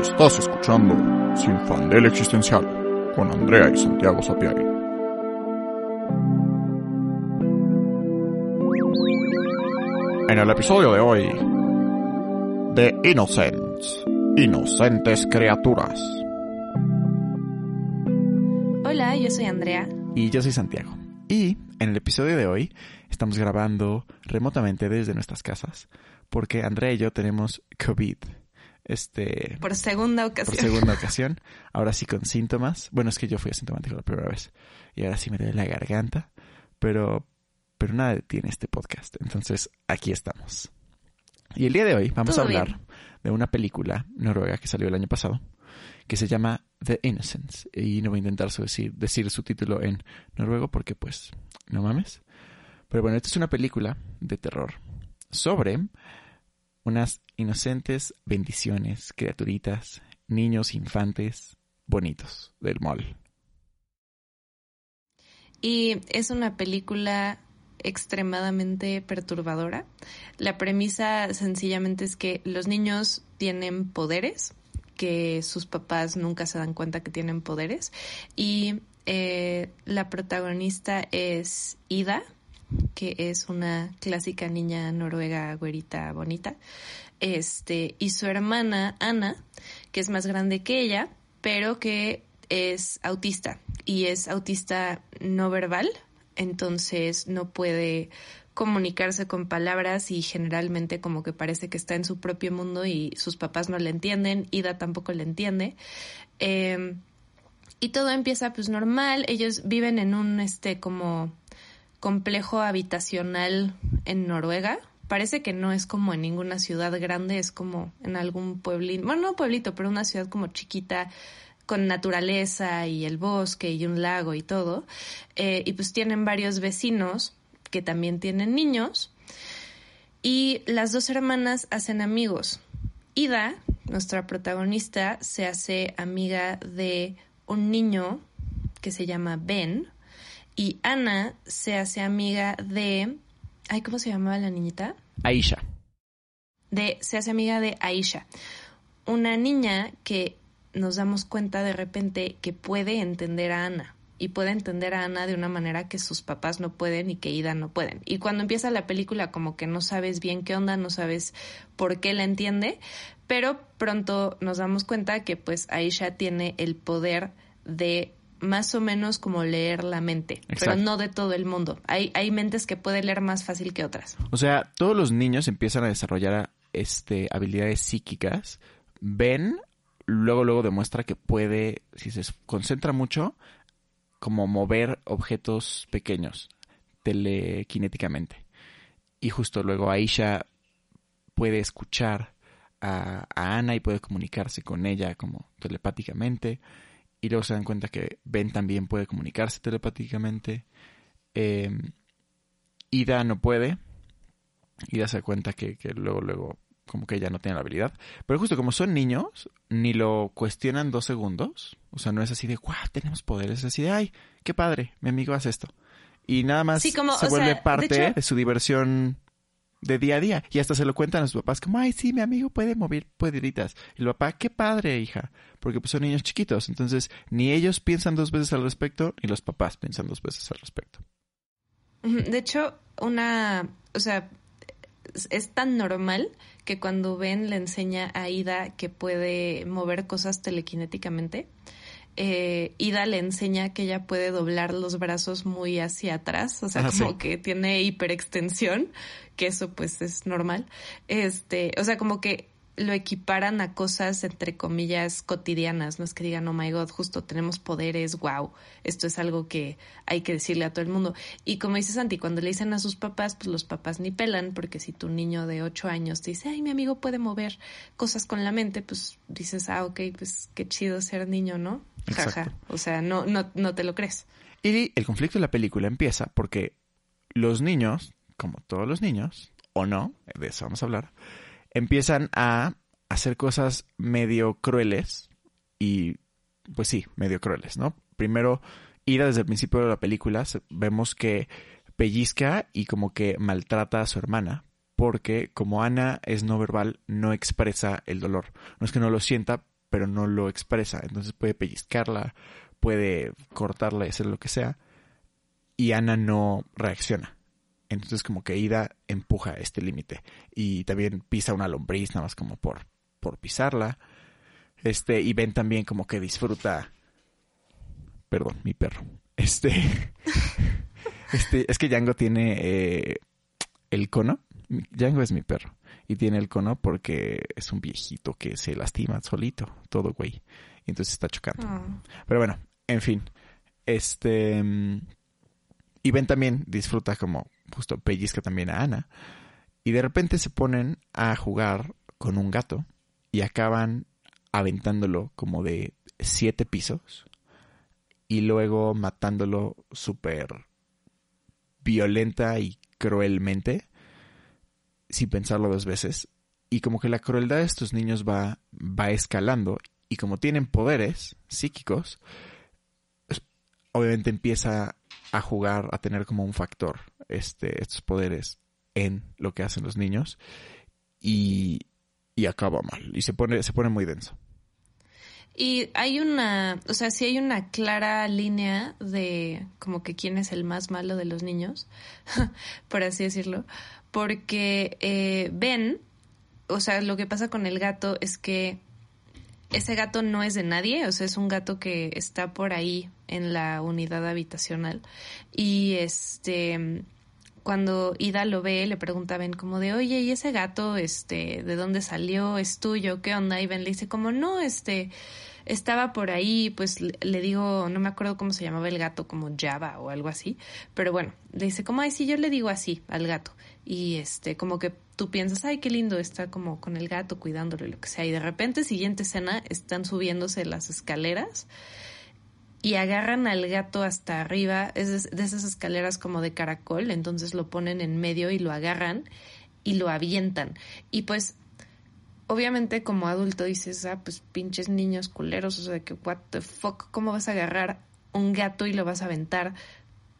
Estás escuchando Sin Fandel Existencial con Andrea y Santiago Sapiari. En el episodio de hoy, The Innocents, Inocentes Criaturas. Hola, yo soy Andrea. Y yo soy Santiago. Y en el episodio de hoy estamos grabando remotamente desde nuestras casas porque Andrea y yo tenemos COVID. Este, por segunda ocasión. Por segunda ocasión. Ahora sí con síntomas. Bueno, es que yo fui asintomático la primera vez. Y ahora sí me duele la garganta. Pero, pero nada detiene este podcast. Entonces, aquí estamos. Y el día de hoy vamos a hablar de una película noruega que salió el año pasado. Que se llama The Innocents. Y no voy a intentar decir, decir su título en noruego porque, pues, no mames. Pero bueno, esta es una película de terror sobre unas inocentes bendiciones, criaturitas, niños infantes bonitos del mall. Y es una película extremadamente perturbadora. La premisa sencillamente es que los niños tienen poderes, que sus papás nunca se dan cuenta que tienen poderes. Y eh, la protagonista es Ida, que es una clásica niña noruega güerita bonita, este, y su hermana Ana, que es más grande que ella, pero que es autista y es autista no verbal, entonces no puede comunicarse con palabras y generalmente como que parece que está en su propio mundo y sus papás no le entienden, Ida tampoco le entiende. Em, y todo empieza pues normal, ellos viven en un este como complejo habitacional en Noruega. Parece que no es como en ninguna ciudad grande, es como en algún pueblito, bueno, no pueblito, pero una ciudad como chiquita, con naturaleza y el bosque y un lago y todo. Eh, y pues tienen varios vecinos que también tienen niños. Y las dos hermanas hacen amigos. Ida, nuestra protagonista, se hace amiga de un niño que se llama Ben, y Ana se hace amiga de... Ay, ¿cómo se llamaba la niñita? Aisha. De, se hace amiga de Aisha, una niña que nos damos cuenta de repente que puede entender a Ana y puede entender a Ana de una manera que sus papás no pueden y que Ida no pueden. Y cuando empieza la película como que no sabes bien qué onda, no sabes por qué la entiende, pero pronto nos damos cuenta que pues Aisha tiene el poder de más o menos como leer la mente, pero no de todo el mundo. Hay, hay mentes que puede leer más fácil que otras. O sea, todos los niños empiezan a desarrollar este, habilidades psíquicas, ven, luego, luego demuestra que puede, si se concentra mucho, como mover objetos pequeños telequinéticamente. Y justo luego Aisha puede escuchar a, a Ana y puede comunicarse con ella como telepáticamente y luego se dan cuenta que Ben también puede comunicarse telepáticamente. Em, Ida no puede. Ida se da cuenta que, luego, luego, como que ella no tiene la habilidad. Pero justo como son niños, ni lo cuestionan dos segundos. O sea, no es así de, guau, tenemos poderes. Es así de, ay, qué padre, mi amigo hace esto. Y nada más se vuelve parte de, su diversión de día a día. Y hasta se lo cuentan a sus papás como, ay, sí, mi amigo puede mover puederitas. Y el papá, qué padre, hija. Porque pues son niños chiquitos. Entonces, ni ellos piensan dos veces al respecto, ni los papás piensan dos veces al respecto. De hecho, una, o sea, es tan normal que cuando Ben le enseña a Ida que puede mover cosas telequinéticamente, eh, Ida le enseña que ella puede doblar los brazos muy hacia atrás, o sea, como que tiene hiperextensión, que eso pues es normal. Este, o sea, como que lo equiparan a cosas entre comillas cotidianas, no es que digan, oh my god, justo tenemos poderes, wow, esto es algo que hay que decirle a todo el mundo. Y como dice Santi, cuando le dicen a sus papás, pues los papás ni pelan, porque si tu niño de ocho años te dice, ay, mi amigo puede mover cosas con la mente, pues dices, ah, ok, pues qué chido ser niño, ¿no? Jaja, o sea, no, no, no te lo crees. Y el conflicto de la película empieza porque los niños, como todos los niños, o no, de eso vamos a hablar, empiezan a hacer cosas medio crueles y pues sí, medio crueles, ¿no? Primero, Ida desde el principio de la película vemos que pellizca y como que maltrata a su hermana porque como Ana es no verbal no expresa el dolor. No es que no lo sienta, pero no lo expresa. Entonces puede pellizcarla, puede cortarla y hacer lo que sea. Y Ana no reacciona. Entonces como que Ida empuja este límite. Y también pisa una lombriz nada más como por, por pisarla. Este, y ven también como que disfruta. Perdón, mi perro. Este. este, es que Django tiene eh, el cono. Django es mi perro. Y tiene el cono porque es un viejito que se lastima solito, todo güey. Y entonces está chocando. Ah. Pero bueno, en fin. Este. mm, Y Ben también disfruta como justo pellizca también a Ana. Y de repente se ponen a jugar con un gato y acaban aventándolo como de siete pisos y luego matándolo súper violenta y cruelmente sin pensarlo dos veces. Y como que la crueldad de estos niños va, va escalando y como tienen poderes psíquicos, obviamente empieza a jugar, a tener como un factor este, estos poderes en lo que hacen los niños y, y acaba mal y se pone, se pone muy denso. Y hay una, o sea, sí hay una clara línea de como que quién es el más malo de los niños, por así decirlo, porque eh, Ben, o sea, lo que pasa con el gato es que ese gato no es de nadie, o sea, es un gato que está por ahí en la unidad habitacional y este cuando Ida lo ve, le pregunta a Ben como de, oye, ¿y ese gato, este, de dónde salió? ¿Es tuyo? ¿Qué onda? Y Ben le dice como, no, este, estaba por ahí, pues le, digo, no me acuerdo cómo se llamaba el gato, como Java o algo así, pero bueno, le dice como, ay, sí, yo le digo así al gato. Y este, como que tú piensas, ay, qué lindo, está como con el gato cuidándolo y lo que sea. Y de repente, siguiente escena, están subiéndose las escaleras y agarran al gato hasta arriba, es de, esas escaleras como de caracol, entonces lo ponen en medio y lo agarran y lo avientan. Y pues, obviamente como adulto dices, ah, pues pinches niños culeros, o sea, que what the fuck, ¿cómo vas a agarrar un gato y lo vas a aventar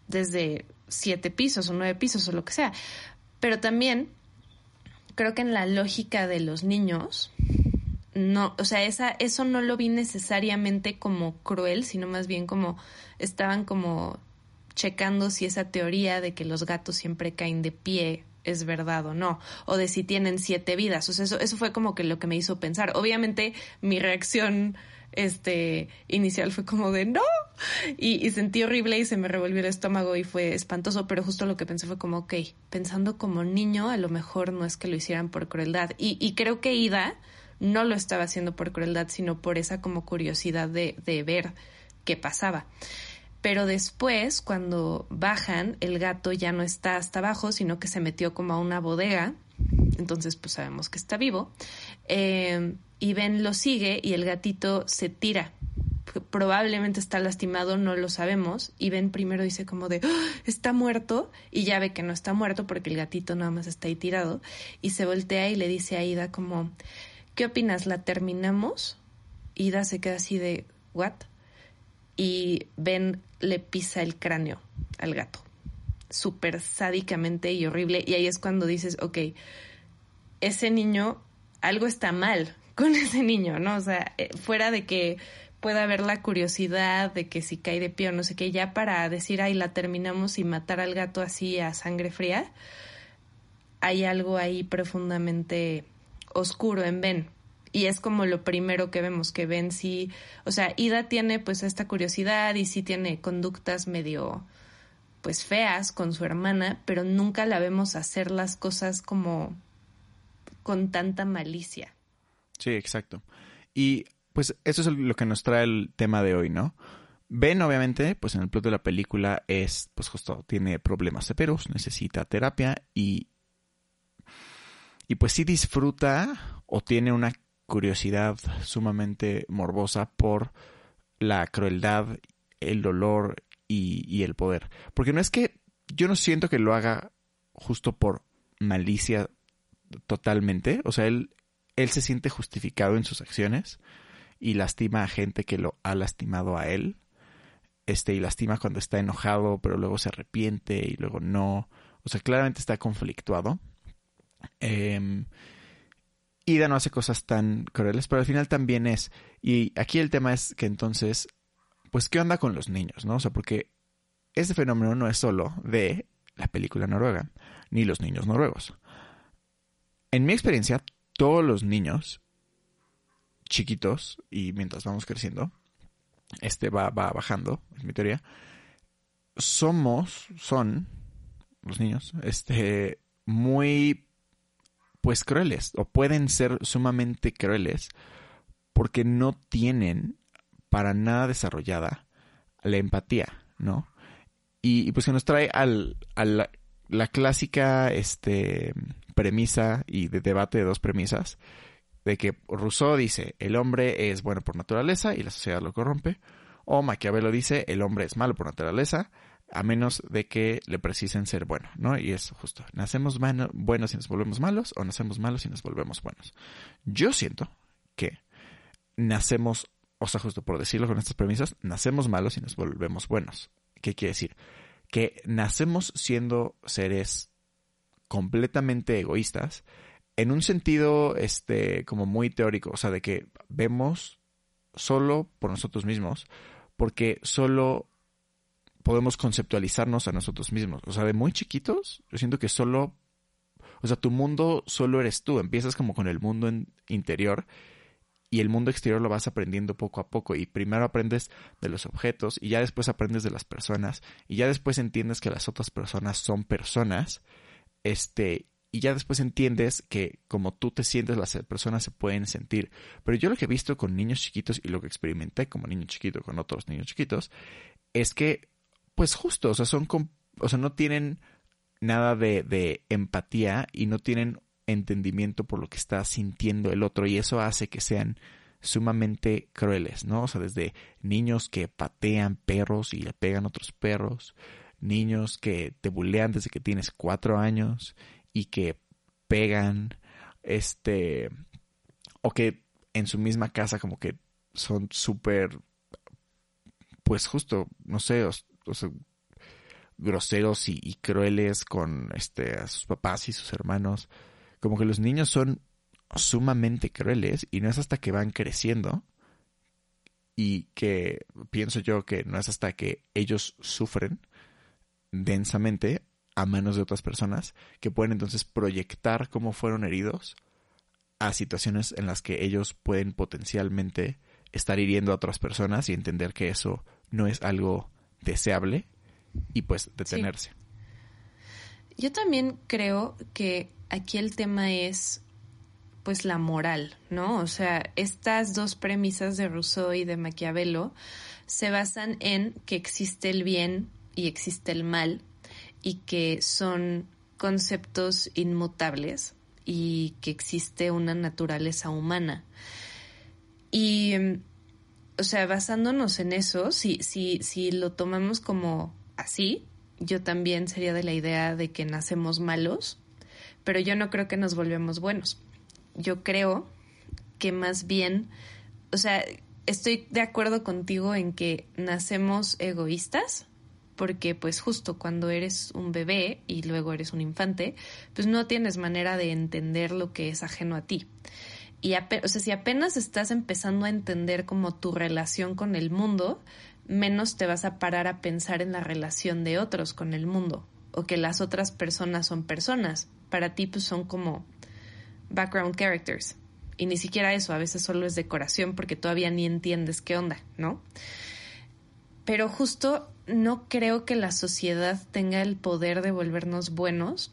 desde siete pisos o nueve pisos o lo que sea? Pero también creo que en la lógica de los niños, no, o sea, esa, eso no lo vi necesariamente como cruel, sino más bien como estaban como checando si esa teoría de que los gatos siempre caen de pie es verdad o no, o de si tienen siete vidas. O sea, eso, eso fue como que lo que me hizo pensar. Obviamente, mi reacción este inicial fue como de no y, y sentí horrible y se me revolvió el estómago y fue espantoso pero justo lo que pensé fue como ok pensando como niño a lo mejor no es que lo hicieran por crueldad y, y creo que Ida no lo estaba haciendo por crueldad sino por esa como curiosidad de, de ver qué pasaba pero después cuando bajan el gato ya no está hasta abajo sino que se metió como a una bodega entonces pues sabemos que está vivo eh, y Ben lo sigue y el gatito se tira. Probablemente está lastimado, no lo sabemos. Y Ben primero dice como de, "¡Ah! está muerto. Y ya ve que no está muerto porque el gatito nada más está ahí tirado. Y se voltea y le dice a Ida como, ¿qué opinas? ¿La terminamos? Ida se queda así de, ¿what? Y Ben le pisa el cráneo al gato. Súper sádicamente y horrible. Y ahí es cuando dices, ok, ese niño, algo está mal con ese niño, ¿no? O sea, eh, fuera de que pueda haber la curiosidad de que si cae de pie o no sé qué, ya para decir, ay, la terminamos y matar al gato así a sangre fría, hay algo ahí profundamente oscuro en Ben. Y es como lo primero que vemos, que Ben sí, o sea, Ida tiene pues esta curiosidad y sí tiene conductas medio pues feas con su hermana, pero nunca la vemos hacer las cosas como con tanta malicia. Sí, exacto. Y pues eso es lo que nos trae el tema de hoy, ¿no? Ben, obviamente, pues en el plot de la película es, pues justo, tiene problemas severos, necesita terapia y, y pues sí disfruta o tiene una curiosidad sumamente morbosa por la crueldad, el dolor y, el poder. Porque no es que yo no siento que lo haga justo por malicia totalmente, o sea, él, él se siente justificado en sus acciones y lastima a gente que lo ha lastimado a él. Este, y lastima cuando está enojado, pero luego se arrepiente y luego no. O sea, claramente está conflictuado. Eh, Ida no hace cosas tan crueles, pero al final también es. Y aquí el tema es que entonces, pues, ¿qué onda con los niños, no? O sea, porque este fenómeno no es solo de la película noruega, ni los niños noruegos. En mi experiencia, todos los niños chiquitos, y mientras vamos creciendo, este va, va bajando, es mi teoría, somos, son, los niños, este, muy pues crueles o pueden ser sumamente crueles porque no tienen para nada desarrollada la empatía, ¿no? Y, pues se nos trae al, a la, la, clásica este, premisa y de debate de dos premisas, de que Rousseau dice el hombre es bueno por naturaleza y la sociedad lo corrompe, o Maquiavelo dice el hombre es malo por naturaleza a menos de que le precisen ser bueno, ¿no? Y es justo, nacemos buenos y nos volvemos malos o nacemos malos y nos volvemos buenos. Yo siento que nacemos, o sea, justo por decirlo con estas premisas, nacemos malos y nos volvemos buenos. ¿Qué quiere decir? Que nacemos siendo seres completamente egoístas en un sentido este como muy teórico, o sea, de que vemos solo por nosotros mismos, porque solo podemos conceptualizarnos a nosotros mismos. O sea, de muy chiquitos, yo siento que solo, o sea, tu mundo solo eres tú. Empiezas como con el mundo interior y el mundo exterior lo vas aprendiendo poco a poco. Y primero aprendes de los objetos y ya después aprendes de las personas y ya después entiendes que las otras personas son personas. Este, y ya después entiendes que como tú te sientes, las personas se pueden sentir. Pero yo lo que he visto con niños chiquitos y lo que experimenté como niño chiquito con otros niños chiquitos es que pues justo, o sea, son, o sea, no tienen nada de, de empatía y no tienen entendimiento por lo que está sintiendo el otro y eso hace que sean sumamente crueles, ¿no? O sea, desde niños que patean perros y le pegan otros perros, niños que te bulean desde que tienes cuatro años y que pegan, este, o que en su misma casa como que son súper, pues justo, no sé, groseros y, crueles con este, a sus papás y sus hermanos. Como que los niños son sumamente crueles y no es hasta que van creciendo y que pienso yo que no es hasta que ellos sufren densamente a manos de otras personas que pueden entonces proyectar cómo fueron heridos a situaciones en las que ellos pueden potencialmente estar hiriendo a otras personas y entender que eso no es algo deseable y pues detenerse. Yo también creo que aquí el tema es pues la moral, ¿no? O sea, estas dos premisas de Rousseau y de Maquiavelo se basan en que existe el bien y existe el mal y que son conceptos inmutables y que existe una naturaleza humana. Y o sea, basándonos en eso, si, si, si lo tomamos como así, yo también sería de la idea de que nacemos malos, pero yo no creo que nos volvemos buenos. Yo creo que más bien, o sea, estoy de acuerdo contigo en que nacemos egoístas, porque pues justo cuando eres un bebé y luego eres un infante, pues no tienes manera de entender lo que es ajeno a ti. Y o sea, si apenas estás empezando a entender como tu relación con el mundo, menos te vas a parar a pensar en la relación de otros con el mundo o que las otras personas son personas. Para ti pues son como background characters. Y ni siquiera eso, a veces solo es decoración porque todavía ni entiendes qué onda, ¿no? Pero justo no creo que la sociedad tenga el poder de volvernos buenos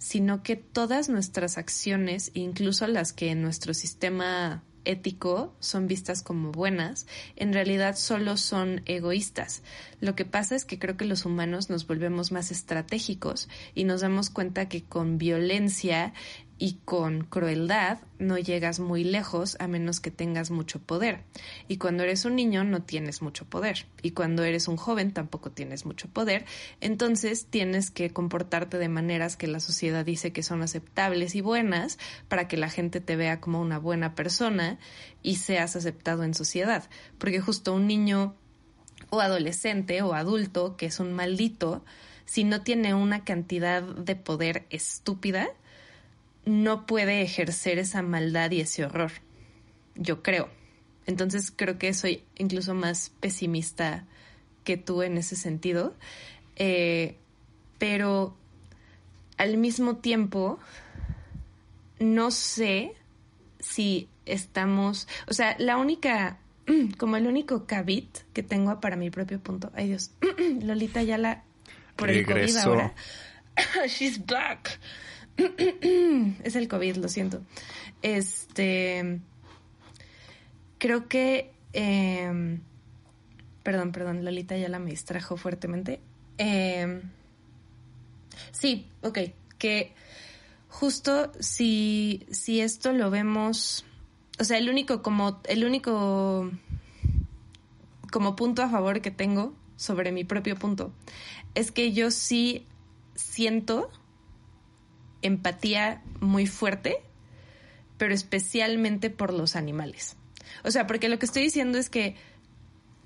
sino que todas nuestras acciones, incluso las que en nuestro sistema ético son vistas como buenas, en realidad solo son egoístas. Lo que pasa es que creo que los humanos nos volvemos más estratégicos y nos damos cuenta que con violencia y con crueldad no llegas muy lejos a menos que tengas mucho poder. Y cuando eres un niño no tienes mucho poder. Y cuando eres un joven tampoco tienes mucho poder. Entonces tienes que comportarte de maneras que la sociedad dice que son aceptables y buenas para que la gente te vea como una buena persona y seas aceptado en sociedad. Porque justo un niño o adolescente o adulto que es un maldito, si no tiene una cantidad de poder estúpida, no puede ejercer esa maldad y ese horror. Yo creo. Entonces creo que soy incluso más pesimista que tú en ese sentido. Eh, pero al mismo tiempo, no sé si estamos, o sea, la única, como el único cabit que tengo para mi propio punto. Ay Dios, Lolita ya la por el COVID ahora. She's back. Es el COVID, lo siento. Este, creo que, em, perdón, perdón, Lolita ya la me distrajo fuertemente. Eh, sí, ok, que justo si, si esto lo vemos, o sea, el único como, el único como punto a favor que tengo sobre mi propio punto es que yo sí siento empatía muy fuerte, pero especialmente por los animales. O sea, porque lo que estoy diciendo es que,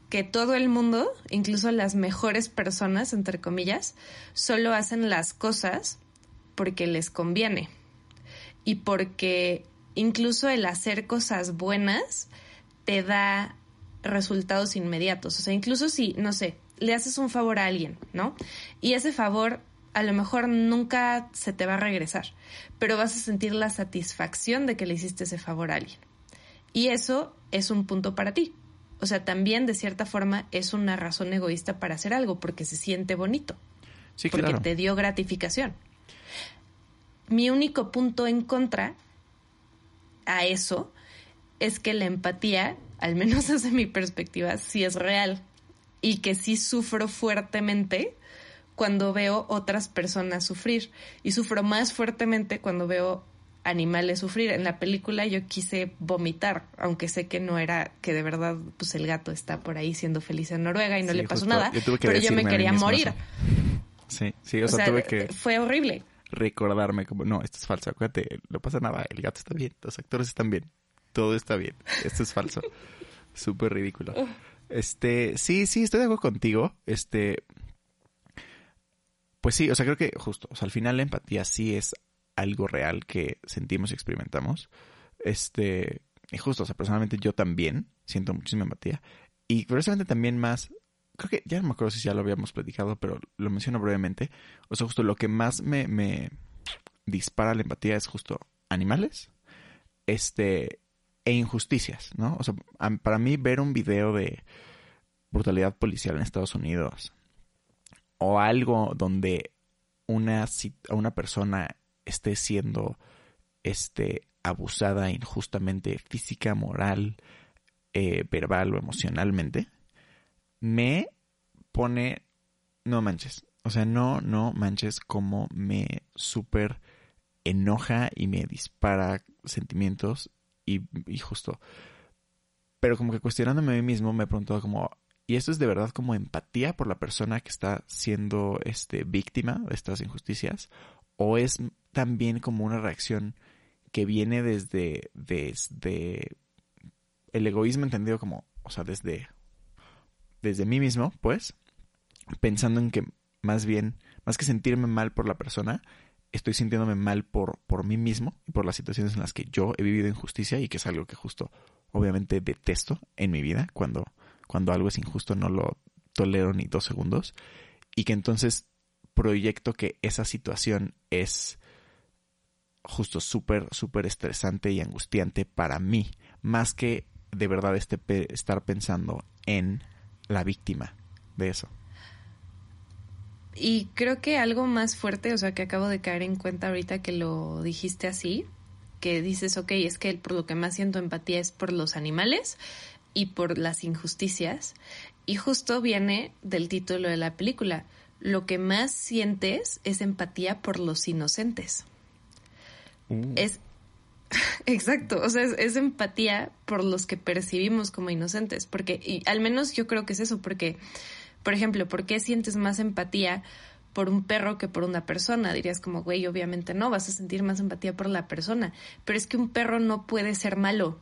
que todo el mundo, incluso las mejores personas, entre comillas, solo hacen las cosas porque les conviene. Y porque incluso el hacer cosas buenas te da resultados inmediatos. O sea, incluso si, no sé, le haces un favor a alguien, ¿no? Y ese favor a lo mejor nunca se te va a regresar, pero vas a sentir la satisfacción de que le hiciste ese favor a alguien. Y eso es un punto para ti. O sea, también de cierta forma es una razón egoísta para hacer algo porque se siente bonito. Sí, porque te dio gratificación. Mi único punto en contra a eso es que la empatía, al menos desde mi perspectiva, sí es real y que sí sufro fuertemente cuando veo otras personas sufrir y sufro más fuertemente cuando veo animales sufrir. En la película yo quise vomitar, aunque sé que no era que de verdad pues el gato está por ahí siendo feliz en Noruega y no le pasó nada, pero yo me quería morir. Sí, sí, o, sea, tuve que fue horrible. Recordarme como, no, esto es falso, acuérdate, no pasa nada, el gato está bien, los actores están bien, todo está bien, esto es falso. Súper ridículo. Este, sí, sí, estoy de acuerdo contigo. Este, pues sí, o sea, creo que justo, o sea, al final la empatía sí es algo real que sentimos y experimentamos. Este, y justo, o sea, personalmente yo también siento muchísima empatía. Y curiosamente también más, creo que ya no me acuerdo si ya lo habíamos platicado, pero lo menciono brevemente. O sea, justo lo que más me, me dispara la empatía es justo animales, este, e injusticias, ¿no? O sea, para mí ver un video de brutalidad policial en Estados Unidos o algo donde una, una persona esté siendo este, abusada injustamente física, moral, eh, verbal o emocionalmente, me pone, no manches, o sea, no, no manches como me súper enoja y me dispara sentimientos y, justo. Pero como que cuestionándome a mí mismo me he preguntado como, y esto es de verdad como empatía por la persona que está siendo este, víctima de estas injusticias. O es también como una reacción que viene desde, desde el egoísmo entendido como, o sea, desde, desde mí mismo, pues, pensando en que más bien, más que sentirme mal por la persona, estoy sintiéndome mal por, por mí mismo y por las situaciones en las que yo he vivido injusticia y que es algo que justo, obviamente, detesto en mi vida cuando cuando algo es injusto no lo tolero ni dos segundos y que entonces proyecto que esa situación es justo súper, súper estresante y angustiante para mí, más que de verdad este estar pensando en la víctima de eso. Y creo que algo más fuerte, o sea, que acabo de caer en cuenta ahorita que lo dijiste así, que dices, ok, es que por lo que más siento empatía es por los animales, y por las injusticias. Y justo viene del título de la película. Lo que más sientes es empatía por los inocentes. Uh. Es Exacto, o sea, es, empatía por los que percibimos como inocentes, porque, y al menos yo creo que es eso, porque, por ejemplo, ¿por qué sientes más empatía por un perro que por una persona? Dirías como, güey, obviamente no, vas a sentir más empatía por la persona, pero es que un perro no puede ser malo,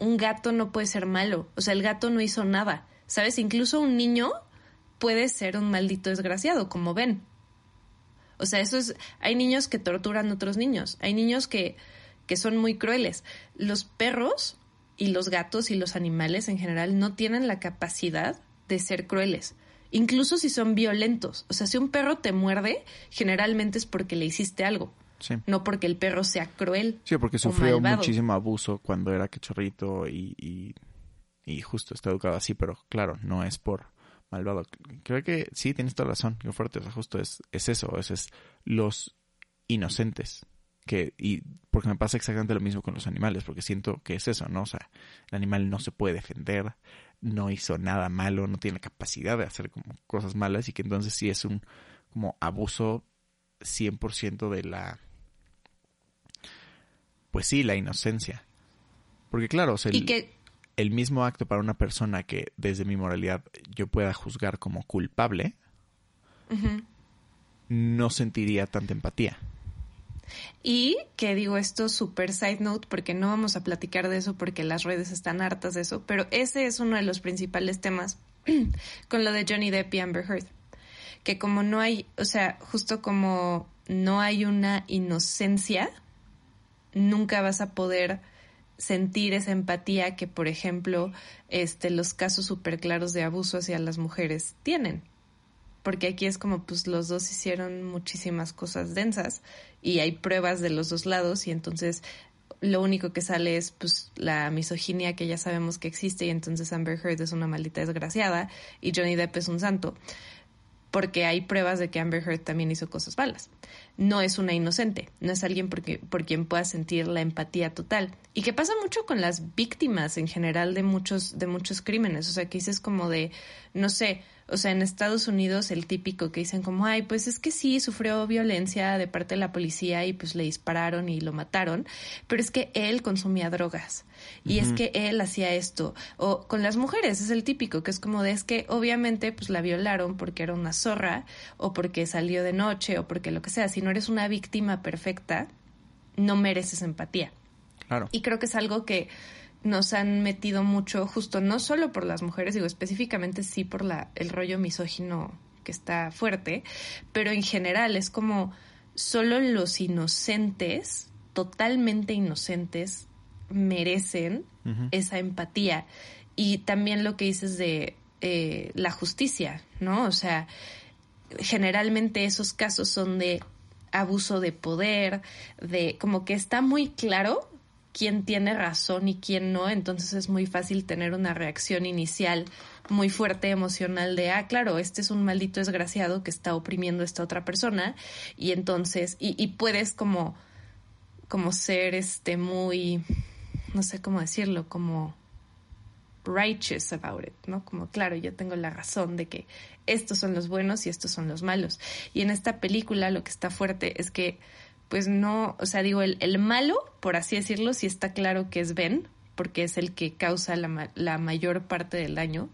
un gato no puede ser malo. O sea, el gato no hizo nada. ¿Sabes? Incluso un niño puede ser un maldito desgraciado, como ven. O sea, eso es, hay niños que torturan a otros niños, hay niños que, que son muy crueles. Los perros y los gatos y los animales en general no tienen la capacidad de ser crueles incluso si son violentos. O sea, si un perro te muerde, generalmente es porque le hiciste algo. Sí. No porque el perro sea cruel. Sí, porque sufrió muchísimo abuso cuando era cachorrito y, y, y, justo está educado así, pero claro, no es por malvado. Creo que sí, tienes toda razón. Qué fuerte, o sea, justo es, es eso, es, es los inocentes. Que, y porque me pasa exactamente lo mismo con los animales, porque siento que es eso, ¿no? O sea, el animal no se puede defender, no hizo nada malo, no tiene la capacidad de hacer como cosas malas y que entonces sí es un como abuso 100% de la pues sí, la inocencia. Porque claro, o sea, el, el mismo acto para una persona que desde mi moralidad yo pueda juzgar como culpable, no sentiría tanta empatía. Y que digo esto super side note porque no vamos a platicar de eso porque las redes están hartas de eso, pero ese es uno de los principales temas con lo de Johnny Depp y Amber Heard. Que como no hay, o sea, justo como no hay una inocencia, nunca vas a poder sentir esa empatía que, por ejemplo, este, los casos súper claros de abuso hacia las mujeres tienen. Porque aquí es como pues los dos hicieron muchísimas cosas densas y hay pruebas de los dos lados y entonces lo único que sale es pues la misoginia que ya sabemos que existe y entonces Amber Heard es una maldita desgraciada y Johnny Depp es un santo porque hay pruebas de que Amber Heard también hizo cosas malas. No es una inocente, no es alguien por quien pueda sentir la empatía total. Y que pasa mucho con las víctimas en general de muchos, de muchos crímenes. O sea, que dices como de, no sé, o sea, en Estados Unidos el típico que dicen como, ay, pues es que sí, sufrió violencia de parte de la policía y pues le dispararon y lo mataron, pero es que él consumía drogas y es que él hacía esto. O con las mujeres es el típico que es como de, es que obviamente pues la violaron porque era una zorra o porque salió de noche o porque lo que sea. Si no eres una víctima perfecta, no mereces empatía. Claro. Y creo que es algo que nos han metido mucho, justo no solo por las mujeres, digo específicamente sí por la, el rollo misógino que está fuerte, pero en general es como solo los inocentes, totalmente inocentes, merecen esa empatía. Y también lo que dices de eh, la justicia, ¿no? O sea, generalmente esos casos son de abuso de poder, de como que está muy claro quién tiene razón y quién no, entonces es muy fácil tener una reacción inicial muy fuerte emocional de, ah, claro, este es un maldito desgraciado que está oprimiendo a esta otra persona y entonces, y, y puedes como, como ser este muy, no sé cómo decirlo, como righteous about it, ¿no? Como, claro, yo tengo la razón de que estos son los buenos y estos son los malos. Y en esta película lo que está fuerte es que pues no, o sea, digo, el, el malo, por así decirlo, sí está claro que es Ben, porque es el que causa la, la mayor parte del daño,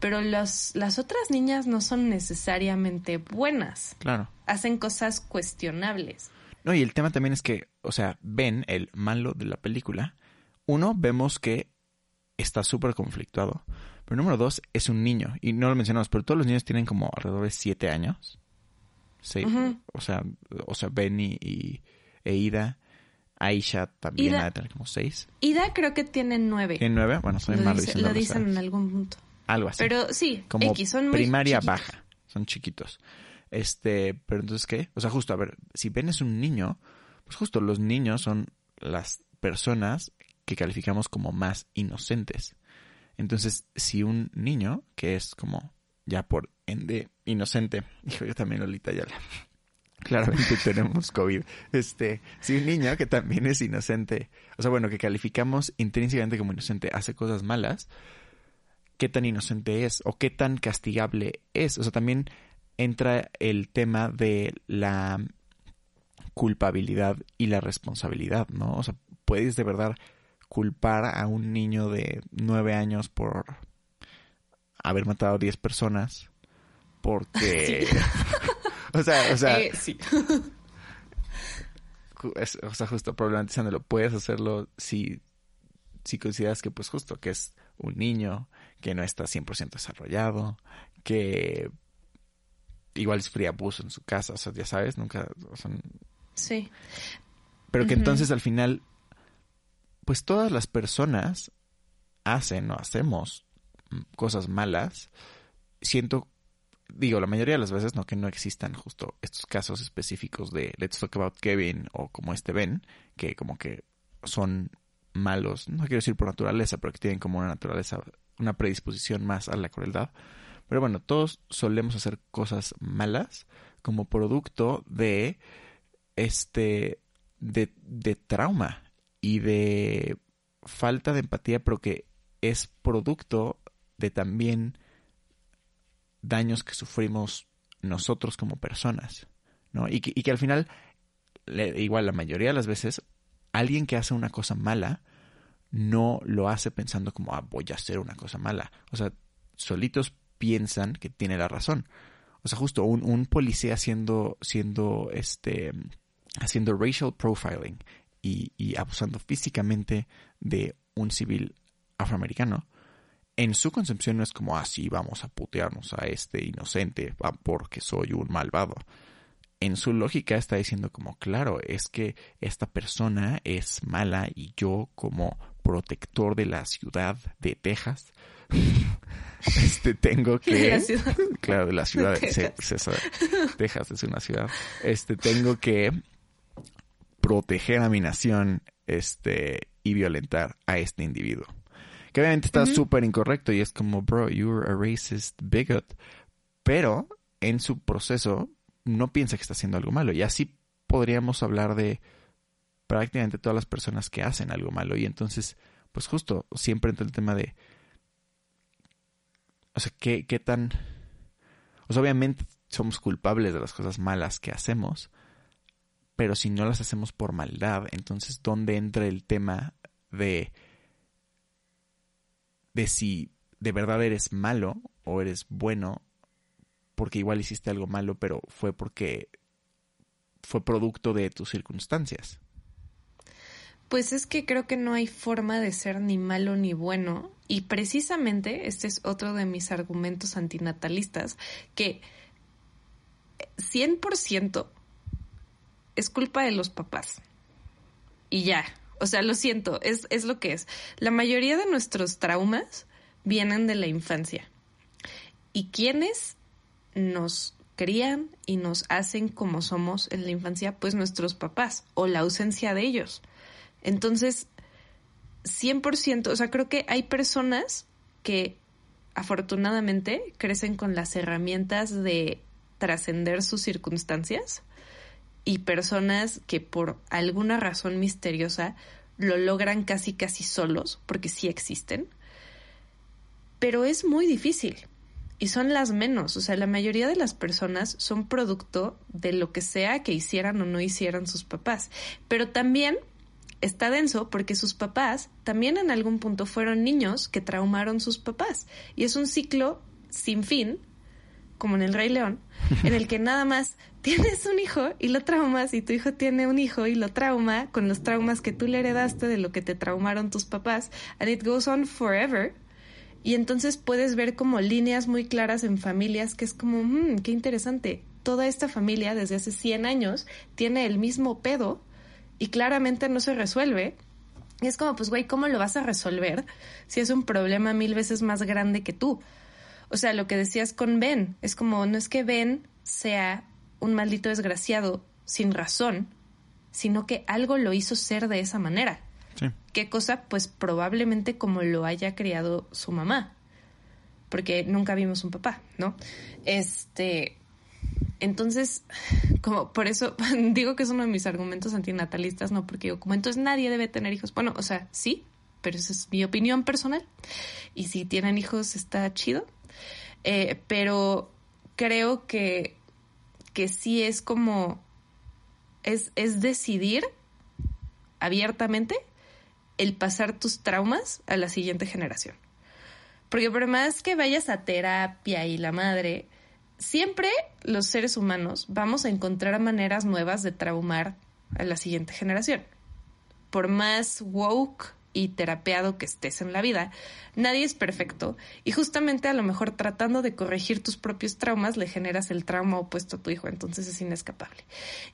pero los, las otras niñas no son necesariamente buenas. Claro. Hacen cosas cuestionables. No, y el tema también es que, o sea, Ben, el malo de la película, uno, vemos que está súper conflictuado. Pero número dos, es un niño. Y no lo mencionamos, pero todos los niños tienen como alrededor de siete años. Sí, o sea, o sea, Benny y e Ida. Aisha también Ida, tener como seis. Ida creo que tiene nueve. ¿Tiene nueve? Bueno, soy malo diciendo. Lo dicen en algún punto. Algo así. Pero sí, como X, son primaria baja. Son chiquitos. Este, pero entonces, ¿qué? O sea, justo, a ver, si Ben es un niño, pues justo los niños son las personas que calificamos como más inocentes. Entonces, si un niño, que es como ya por ende inocente. Hijo, yo también, Lolita, ya la... Claramente tenemos COVID. Este, si un niño que también es inocente, o sea, bueno, que calificamos intrínsecamente como inocente, hace cosas malas, ¿qué tan inocente es? ¿O qué tan castigable es? O sea, también entra el tema de la culpabilidad y la responsabilidad, ¿no? O sea, puedes de verdad culpar a un niño de nueve años por haber matado a 10 personas porque... o sea, o sea... Eh, sí. o sea, justo problematizándolo, puedes hacerlo si, si consideras que pues justo que es un niño, que no está 100% desarrollado, que igual sufría abuso en su casa, o sea, ya sabes, nunca, o sea, Sí. pero que entonces al final, pues todas las personas hacen o hacemos cosas malas. Siento, digo, la mayoría de las veces no que no existan justo estos casos específicos de Let's Talk About Kevin o como este Ben, que como que son malos, no quiero decir por naturaleza, pero que tienen como una naturaleza, una predisposición más a la crueldad. Pero bueno, todos solemos hacer cosas malas como producto de este de, de trauma y de falta de empatía, pero que es producto de también daños que sufrimos nosotros como personas, ¿no? Y que, y que al final, le- igual la mayoría de las veces, alguien que hace una cosa mala no lo hace pensando como, ah, voy a hacer una cosa mala. O sea, solitos piensan que tiene la razón. O sea, justo un, un policía haciendo, siendo, este, haciendo racial profiling y, y abusando físicamente de un civil afroamericano, en su concepción no es como, ah, sí, vamos a putearnos a este inocente ah, porque soy un malvado. En su lógica está diciendo como, claro, es que esta persona es mala y yo como protector de la ciudad de Texas, este tengo que... De la ciudad. Claro, de la ciudad de Texas. Se-. Texas es una ciudad. Este, tengo que proteger a mi nación, este, y violentar a este individuo. Que obviamente está Ujú. súper incorrecto y es como, bro, you're a racist bigot. Pero en su proceso no piensa que está haciendo algo malo. Y así podríamos hablar de prácticamente todas las personas que hacen algo malo. Y entonces, pues justo, siempre entra el tema de, o sea, ¿qué, qué tan... O sea, obviamente somos culpables de las cosas malas que hacemos, pero si no las hacemos por maldad, entonces ¿dónde entra el tema de de si de verdad eres malo o eres bueno porque igual hiciste algo malo, pero fue porque fue producto de tus circunstancias. Pues es que creo que no hay forma de ser ni malo ni bueno. Y precisamente este es otro de mis argumentos antinatalistas, que 100% es culpa de los papás. Y ya. O sea, lo siento, es, es lo que es. La mayoría de nuestros traumas vienen de la infancia. ¿Y quiénes nos crían y nos hacen como somos en la infancia? Pues nuestros papás o la ausencia de ellos. Entonces, 100%, o sea, creo que hay personas que afortunadamente crecen con las herramientas de trascender sus circunstancias y personas que por alguna razón misteriosa lo logran casi casi solos, porque sí existen, pero es muy difícil y son las menos, o sea, la mayoría de las personas son producto de lo que sea que hicieran o no hicieran sus papás, pero también está denso porque sus papás también en algún punto fueron niños que traumaron sus papás. Y es un ciclo sin fin como en el Rey León, en el que nada más tienes un hijo y lo traumas y tu hijo tiene un hijo y lo trauma con los traumas que tú le heredaste de lo que te traumaron tus papás and it goes on forever. Y entonces puedes ver como líneas muy claras en familias que es como, mmm, qué interesante. Toda esta familia desde hace 100 años tiene el mismo pedo y claramente no se resuelve. Y es como, pues, güey, ¿cómo lo vas a resolver si es un problema mil veces más grande que tú? O sea, lo que decías con Ben, es como, no es que Ben sea un maldito desgraciado sin razón, sino que algo lo hizo ser de esa manera. Sí. ¿Qué cosa? Pues probablemente como lo haya criado su mamá, porque nunca vimos un papá, ¿no? Este, entonces, como por eso digo que es uno de mis argumentos antinatalistas, no porque digo, como entonces nadie debe tener hijos. Bueno, o sea, sí, pero esa es mi opinión personal. Y si tienen hijos está chido. Eh, pero creo que, que sí es como, es, es decidir abiertamente el pasar tus traumas a la siguiente generación. Porque por más que vayas a terapia y la madre, siempre los seres humanos vamos a encontrar maneras nuevas de traumar a la siguiente generación. Por más woke y terapeado que estés en la vida, nadie es perfecto y justamente a lo mejor tratando de corregir tus propios traumas le generas el trauma opuesto a tu hijo, entonces es inescapable.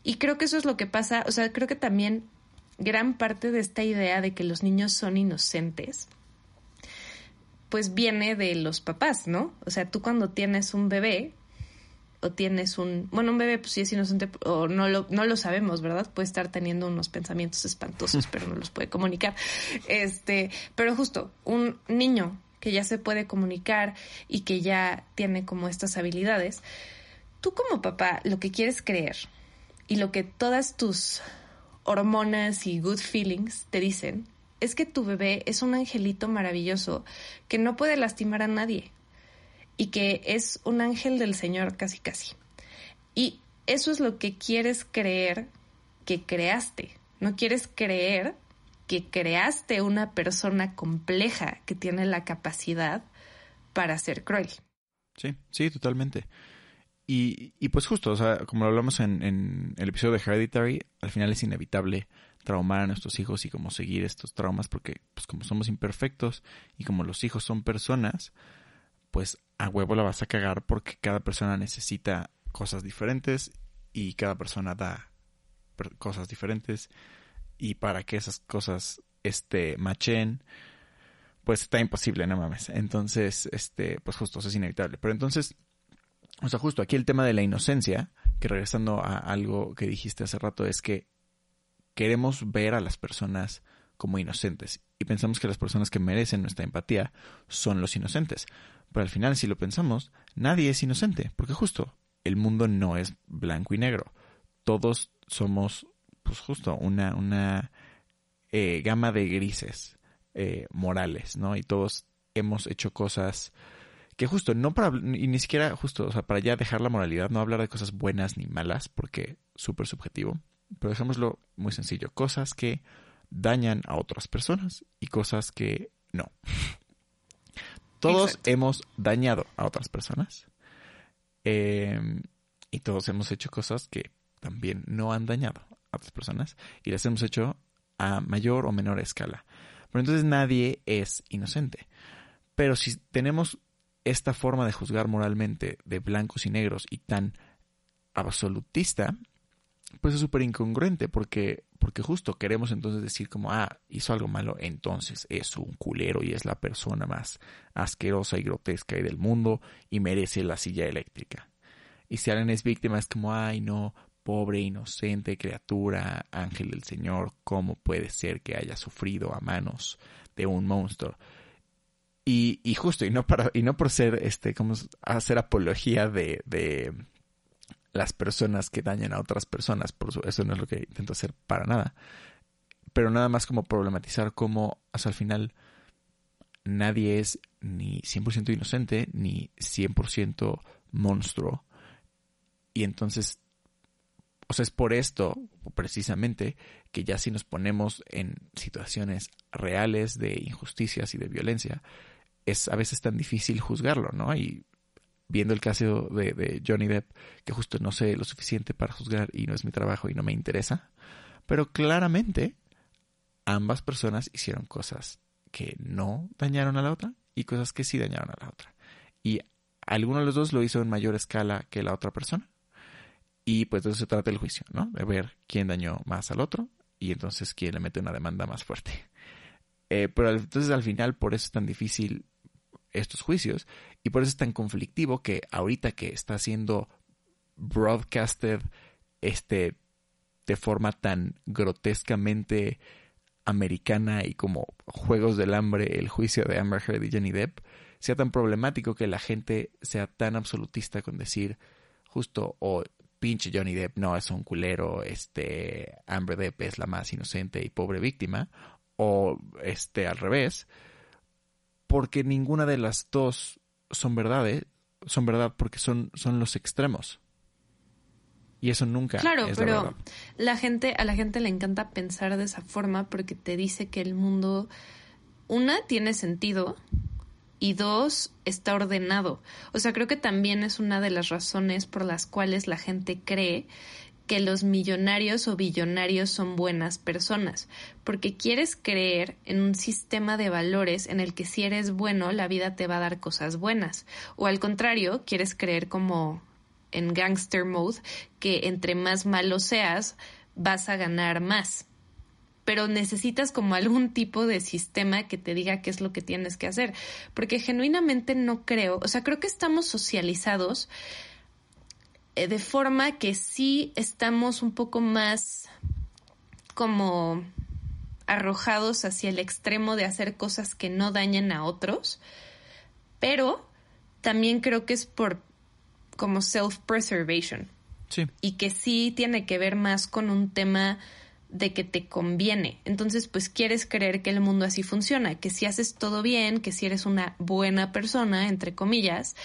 Y creo que eso es lo que pasa, o sea, creo que también gran parte de esta idea de que los niños son inocentes, pues viene de los papás, ¿no? O sea, tú cuando tienes un bebé, o tienes un, bueno, un bebé pues sí es inocente o no lo, no lo sabemos, ¿verdad? Puede estar teniendo unos pensamientos espantosos, pero no los puede comunicar. Este, pero justo un niño que ya se puede comunicar y que ya tiene como estas habilidades, tú como papá lo que quieres creer y lo que todas tus hormonas y good feelings te dicen es que tu bebé es un angelito maravilloso que no puede lastimar a nadie y que es un ángel del Señor casi casi. Y eso es lo que quieres creer que creaste. No quieres creer que creaste una persona compleja que tiene la capacidad para ser cruel. Sí, sí, totalmente. Y, y pues justo, o sea, como lo hablamos en, en, el episodio de Hereditary, al final es inevitable traumar a nuestros hijos y como seguir estos traumas porque pues como somos imperfectos y como los hijos son personas, pues a huevo la vas a cagar porque cada persona necesita cosas diferentes y cada persona da cosas diferentes y para que esas cosas este machen pues está imposible, no mames. Entonces, este, pues justo eso es inevitable. Pero entonces, o sea, justo aquí el tema de la inocencia, que regresando a algo que dijiste hace rato, es que queremos ver a las personas como inocentes y pensamos que las personas que merecen nuestra empatía son los inocentes. Pero al final, si lo pensamos, nadie es inocente, porque justo el mundo no es blanco y negro. Todos somos, pues justo, una, una eh, gama de grises eh, morales, ¿no? Y todos hemos hecho cosas que justo, no para, y ni siquiera justo, o sea, para ya dejar la moralidad, no hablar de cosas buenas ni malas, porque súper subjetivo, pero dejémoslo muy sencillo, cosas que dañan a otras personas y cosas que no. Todos hemos dañado a otras personas. Em, y todos hemos hecho cosas que también no han dañado a otras personas. Y las hemos hecho a mayor o menor escala. Pero entonces nadie es inocente. Pero si tenemos esta forma de juzgar moralmente de blancos y negros y tan absolutista, pues es súper incongruente porque, porque justo queremos entonces decir como, ah, hizo algo malo, entonces es un culero y es la persona más asquerosa y grotesca del mundo y merece la silla eléctrica. Y si alguien es víctima es como, ay no, pobre inocente criatura, ángel del Señor, ¿cómo puede ser que haya sufrido a manos de un monstruo? Y, y justo, y no para, y no por ser este, como hacer apología de, de las personas que dañan a otras personas. Por eso, eso no es lo que intento hacer para nada. Pero nada más como problematizar cómo hasta el final nadie es ni 100% inocente ni 100% monstruo. Y entonces, o sea, es por esto, precisamente, que ya si nos ponemos en situaciones reales de injusticias y de violencia, es a veces tan difícil juzgarlo, ¿no? Y viendo el caso de, Johnny Depp, que justo no sé lo suficiente para juzgar y no es mi trabajo y no me interesa, pero claramente ambas personas hicieron cosas que no dañaron a la otra y cosas que sí dañaron a la otra. Y alguno de los dos lo hizo en mayor escala que la otra persona. Y pues de se trata el juicio, ¿no? De ver quién dañó más al otro y entonces quién le mete una demanda más fuerte. Eh, pero entonces al final por eso es tan difícil estos juicios y por eso es tan conflictivo que ahorita que está siendo broadcasted este de forma tan grotescamente americana y como juegos del hambre el juicio de Amber Heard y Johnny Depp sea tan problemático que la gente sea tan absolutista con decir justo o pinche Johnny Depp no es un culero, este Amber Depp es la más inocente y pobre víctima o este al revés porque ninguna de las dos son verdad, ¿eh? son verdad porque son, son los extremos. Y eso nunca. Claro, pero la, gente, a la gente le encanta pensar de esa forma porque te dice que el mundo, una, tiene sentido y dos, está ordenado. O sea, creo que también es una de las razones por las cuales la gente cree que los millonarios o billonarios son buenas personas, porque quieres creer en un sistema de valores en el que si eres bueno, la vida te va a dar cosas buenas, o al contrario, quieres creer como en gangster mode, que entre más malo seas, vas a ganar más. Pero necesitas como algún tipo de sistema que te diga qué es lo que tienes que hacer. Porque genuinamente no creo, o sea, creo que estamos socializados eh, de forma que sí estamos un poco más como arrojados hacia el extremo de hacer cosas que no dañen a otros, pero también creo que es por como self-preservation. Sí. Y que sí tiene que ver más con un tema de que te conviene. Entonces, pues quieres creer que el mundo así funciona, que si haces todo bien, que si eres una buena persona, entre comillas,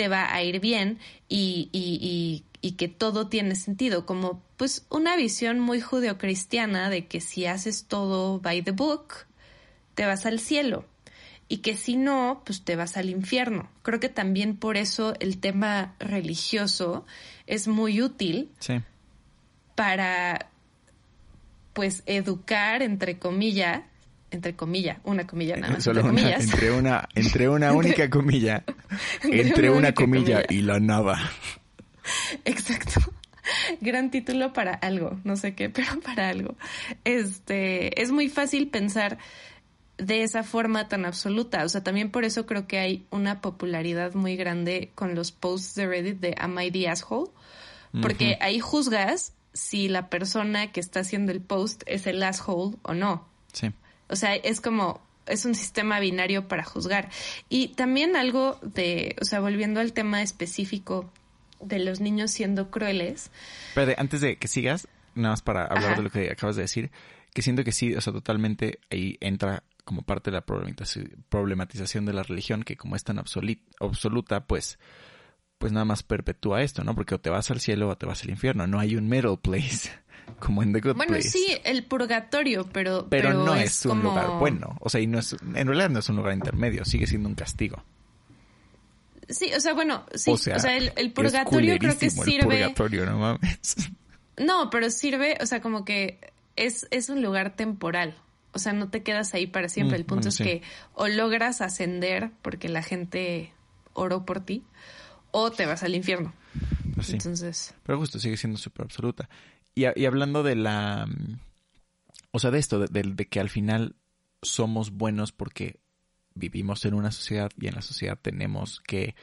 te va a ir bien y, y, y, que todo tiene sentido, como pues una visión muy judeocristiana de que si haces todo by the book, te vas al cielo y que si no, pues te vas al infierno. Creo que también por eso el tema religioso es muy útil sí. para pues educar entre comillas entre comillas, una comilla nada más. Solo entre, una, comillas. entre una, entre una única comilla. entre, una, comilla, y la nada. Exacto. Gran título para algo, no sé qué, pero para algo. Este, es muy fácil pensar de esa forma tan absoluta. O sea, también por eso creo que hay una popularidad muy grande con los posts de Reddit de Am I the asshole? Porque ahí juzgas si la persona que está haciendo el post es el asshole o no. Sí. O sea, es como, es un sistema binario para juzgar. Y también algo de, o sea, volviendo al tema específico de los niños siendo crueles. Pero antes de que sigas, nada más para hablar de lo que acabas de decir, que siento que sí, o sea, totalmente ahí entra como parte de la problematización de la religión, que como es tan absoluta, pues pues nada más perpetúa esto, ¿no? Porque o te vas al cielo o te vas al infierno, no hay un middle place como en The Good bueno, Place. sí, el purgatorio, pero pero, no es, un como... lugar bueno, o sea, y no es en realidad no es un lugar intermedio, sigue siendo un castigo. Sí, o sea, bueno, sí, O sea, el, el purgatorio creo que sirve El purgatorio, no mames. No, pero sirve, o sea, como que es, es un lugar temporal. O sea, no te quedas ahí para siempre. Mm, el punto bueno, es sí. que o logras ascender porque la gente oró por ti, o te vas al infierno. Pues sí. Entonces, Pero justo sigue siendo súper absoluta. Y, hablando de la... O sea, de esto, de, de- de que al final somos buenos porque vivimos en una sociedad y en la sociedad tenemos que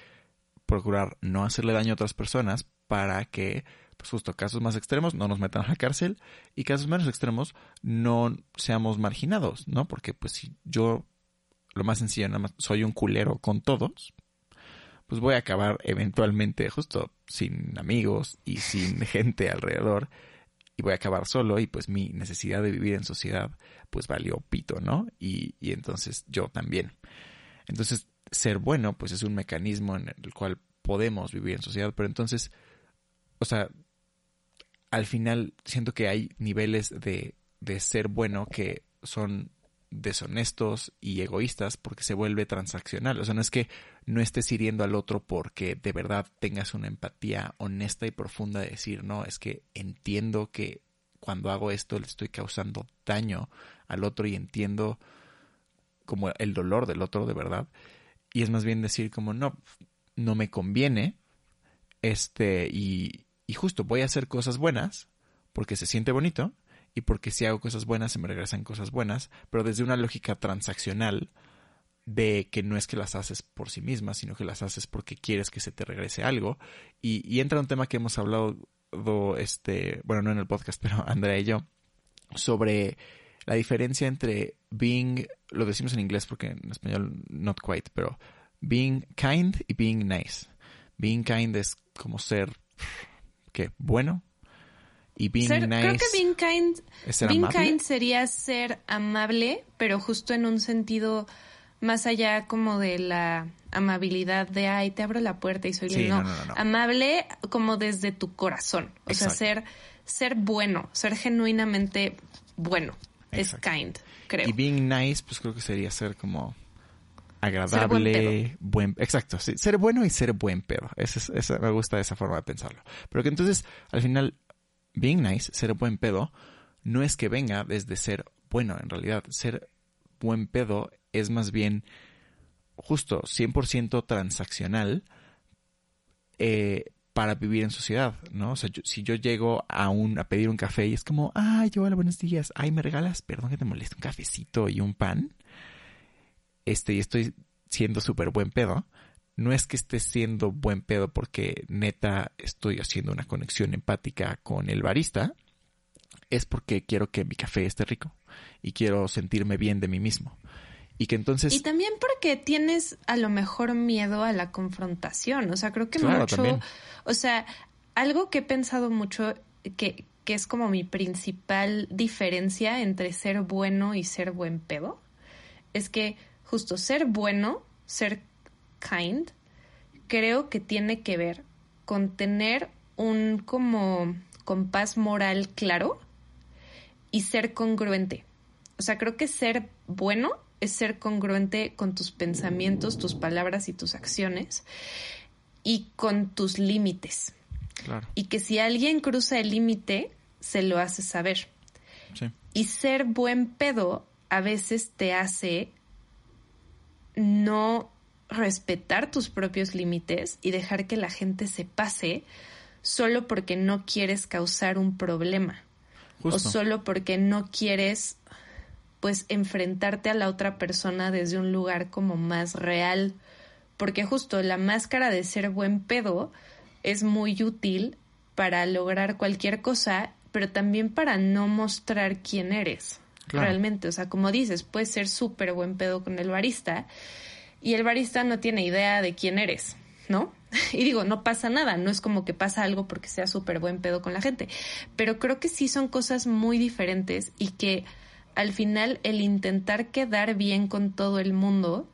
procurar no hacerle daño a otras personas para que, pues justo casos más extremos no nos metan a la cárcel y casos menos extremos no seamos marginados, ¿no? Porque pues si yo, lo más sencillo, nada más soy un culero con todos, pues voy a acabar eventualmente justo sin amigos y sin gente alrededor y voy a acabar solo y pues mi necesidad de vivir en sociedad pues valió pito, ¿no? Y, y entonces yo también. Entonces ser bueno pues es un mecanismo en el cual podemos vivir en sociedad, pero entonces, o sea, al final siento que hay niveles de, de ser bueno que son deshonestos y egoístas porque se vuelve transaccional. O sea, no es que no estés hiriendo al otro porque de verdad tengas una empatía honesta y profunda de decir, no, es que entiendo que cuando hago esto le estoy causando daño al otro y entiendo como el dolor del otro de verdad. Y es más bien decir como, no, no me conviene, este, y, y justo voy a hacer cosas buenas porque se siente bonito y porque si hago cosas buenas se me regresan cosas buenas, pero desde una lógica transaccional de que no es que las haces por sí mismas, sino que las haces porque quieres que se te regrese algo. Y, entra un tema que hemos hablado, este, bueno, no en el podcast, pero Andrea y yo, sobre la diferencia entre being, lo decimos en inglés porque en español not quite, pero being kind y being nice. Being kind es como ser, ¿qué? Bueno. Y being ser- nice creo que being kind, ser being kind sería ser amable, pero justo en un sentido más allá como de la amabilidad de, ay, te abro la puerta y soy Sí, no, no, no, no. Amable como desde tu corazón. O sea, ser, ser bueno, ser genuinamente bueno. Exacto. Es kind, creo. Y being nice, pues creo que sería ser como agradable, Ser buen, exacto, sí, ser bueno y ser buen pedo. Esa es- esa- me gusta esa forma de pensarlo. Pero que entonces, al final, being nice, ser buen pedo, no es que venga desde ser bueno, en realidad. Ser buen pedo es más bien justo 100% transaccional eh, para vivir en sociedad, ¿no? O sea, si yo llego a, un, a pedir un café y es como, ay, hola, buenos días, ay, me regalas, perdón que te moleste, un cafecito y un pan, este, y estoy siendo súper buen pedo, no es que esté siendo buen pedo porque neta estoy haciendo una conexión empática con el barista, es porque quiero que mi café esté rico y quiero sentirme bien de mí mismo. Y que entonces... Y también porque tienes a lo mejor miedo a la confrontación. O sea, creo que mucho... O sea, algo que he pensado mucho que, que es como mi principal diferencia entre ser bueno y ser buen pedo, es que justo ser bueno, ser kind, creo que tiene que ver con tener un como compás moral claro y ser congruente. O sea, creo que ser bueno es ser congruente con tus pensamientos, tus palabras y tus acciones y con tus límites. Claro. Y que si alguien cruza el límite, se lo hace saber. Sí. Y ser buen pedo a veces te hace no respetar tus propios límites y dejar que la gente se pase solo porque no quieres causar un problema. O solo porque no quieres pues enfrentarte a la otra persona desde un lugar como más real. Porque justo la máscara de ser buen pedo es muy útil para lograr cualquier cosa pero también para no mostrar quién eres realmente. O sea como dices puedes ser súper buen pedo con el barista y el barista no tiene idea de quién eres, ¿no? Y digo, no pasa nada, no es como que pasa algo porque sea súper buen pedo con la gente, pero creo que sí son cosas muy diferentes y que al final el intentar quedar bien con todo el mundo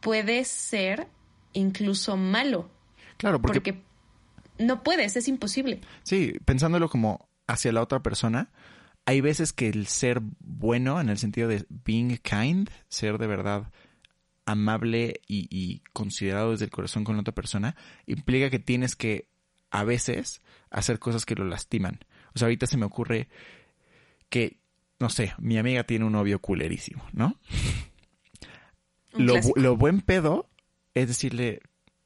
puede ser incluso malo. Claro, porque, porque no puedes, es imposible. Sí, pensándolo como hacia la otra persona, hay veces que el ser bueno en el sentido de being kind, ser de verdad amable y, considerado desde el corazón con la otra persona, implica que tienes que a veces hacer cosas que lo lastiman. O sea, ahorita se me ocurre que, no sé, mi amiga tiene un novio culerísimo, ¿no? Lo, buen pedo es decirle,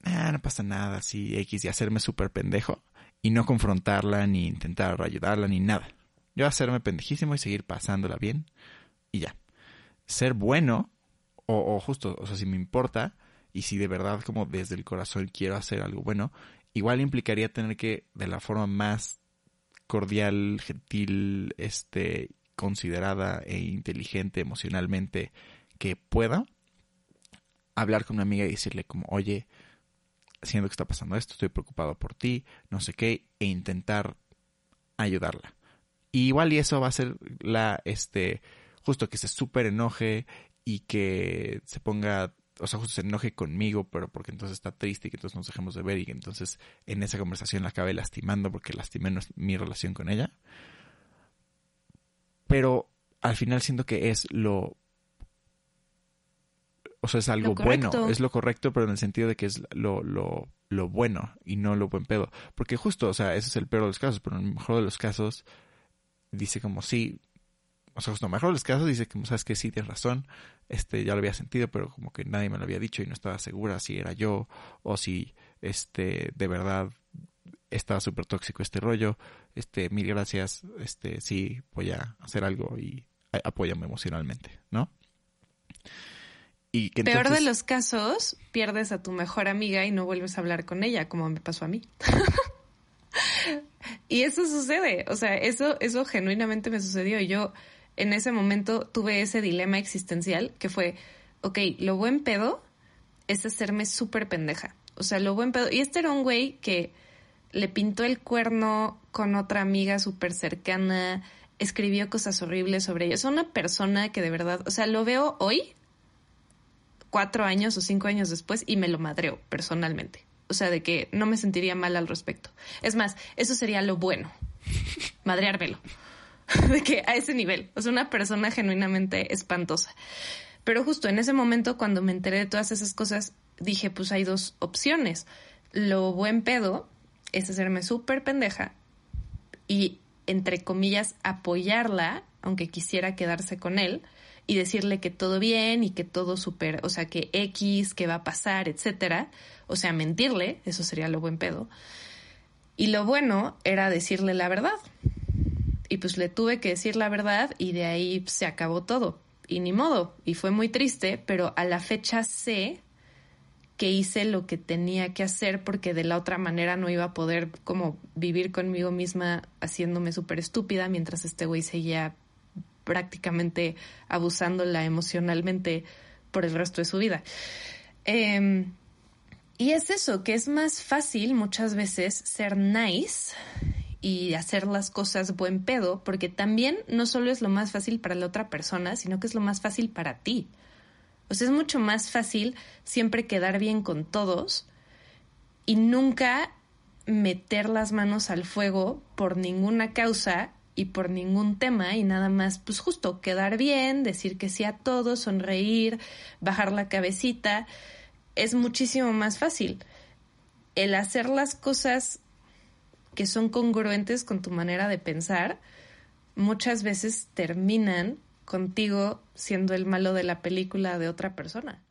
ah, no pasa nada, así X, y hacerme súper pendejo y no confrontarla, ni intentar ayudarla, ni nada. Yo hacerme pendejísimo y seguir pasándola bien y ya. Ser bueno o, justo, o sea, si me importa y si de verdad como desde el corazón quiero hacer algo bueno, igual implicaría tener que de la forma más cordial, gentil, este, considerada e inteligente emocionalmente que pueda, hablar con una amiga y decirle como, oye, siendo que está pasando esto, estoy preocupado por ti, no sé qué, e intentar ayudarla. Y igual y eso va a ser la, este, justo que se súper enoje y que se ponga, o sea, justo se enoje conmigo, pero porque entonces está triste y que entonces nos dejemos de ver y que entonces en esa conversación la acabe lastimando porque lastimé mi relación con ella. Pero al final siento que es lo o sea, es algo bueno, es lo correcto, pero en el sentido de que es lo, lo, lo bueno y no lo buen pedo. Porque justo, o sea, ese es el peor de los casos, pero en el mejor de los casos dice como, sí, o sea, justo mejor de los casos dice que, sabes que sí, tienes razón, este, ya lo había sentido, pero como que nadie me lo había dicho y no estaba segura si era yo o si, este, de verdad estaba súper tóxico este rollo, este, mil gracias, este, sí, voy a hacer algo y apóyame emocionalmente, ¿no? Y que Peor de los casos, pierdes a tu mejor amiga y no vuelves a hablar con ella, como me pasó a mí. y eso sucede, o sea, eso, eso genuinamente me sucedió. Y yo en ese momento tuve ese dilema existencial que fue, ok, lo buen pedo es hacerme súper pendeja. O sea, lo buen pedo. Y este era un güey que le pintó el cuerno con otra amiga súper cercana, escribió cosas horribles sobre ella. Es una persona que de verdad, o sea, lo veo hoy, cuatro años o cinco años después, y me lo madreo personalmente. O sea, de que no me sentiría mal al respecto. Es más, eso sería lo bueno, madreármelo. de que a ese nivel, o sea, una persona genuinamente espantosa. Pero justo en ese momento, cuando me enteré de todas esas cosas, dije, pues hay dos opciones. Lo buen pedo es hacerme súper pendeja y entre comillas, apoyarla, aunque quisiera quedarse con él, y decirle que todo bien y que todo super, o sea, que X, que va a pasar, etcétera. O sea, mentirle, eso sería lo buen pedo. Y lo bueno era decirle la verdad. Y pues le tuve que decir la verdad y de ahí se acabó todo. Y ni modo. Y fue muy triste, pero a la fecha sé que hice lo que tenía que hacer porque de la otra manera no iba a poder como vivir conmigo misma haciéndome súper estúpida mientras este güey seguía prácticamente abusándola emocionalmente por el resto de su vida. Em, y es eso, que es más fácil muchas veces ser nice y hacer las cosas buen pedo, porque también no solo es lo más fácil para la otra persona, sino que es lo más fácil para ti. O sea, es mucho más fácil siempre quedar bien con todos y nunca meter las manos al fuego por ninguna causa y por ningún tema y nada más, pues justo quedar bien, decir que sí a todo, sonreír, bajar la cabecita, es muchísimo más fácil. El hacer las cosas que son congruentes con tu manera de pensar, muchas veces terminan contigo siendo el malo de la película de otra persona.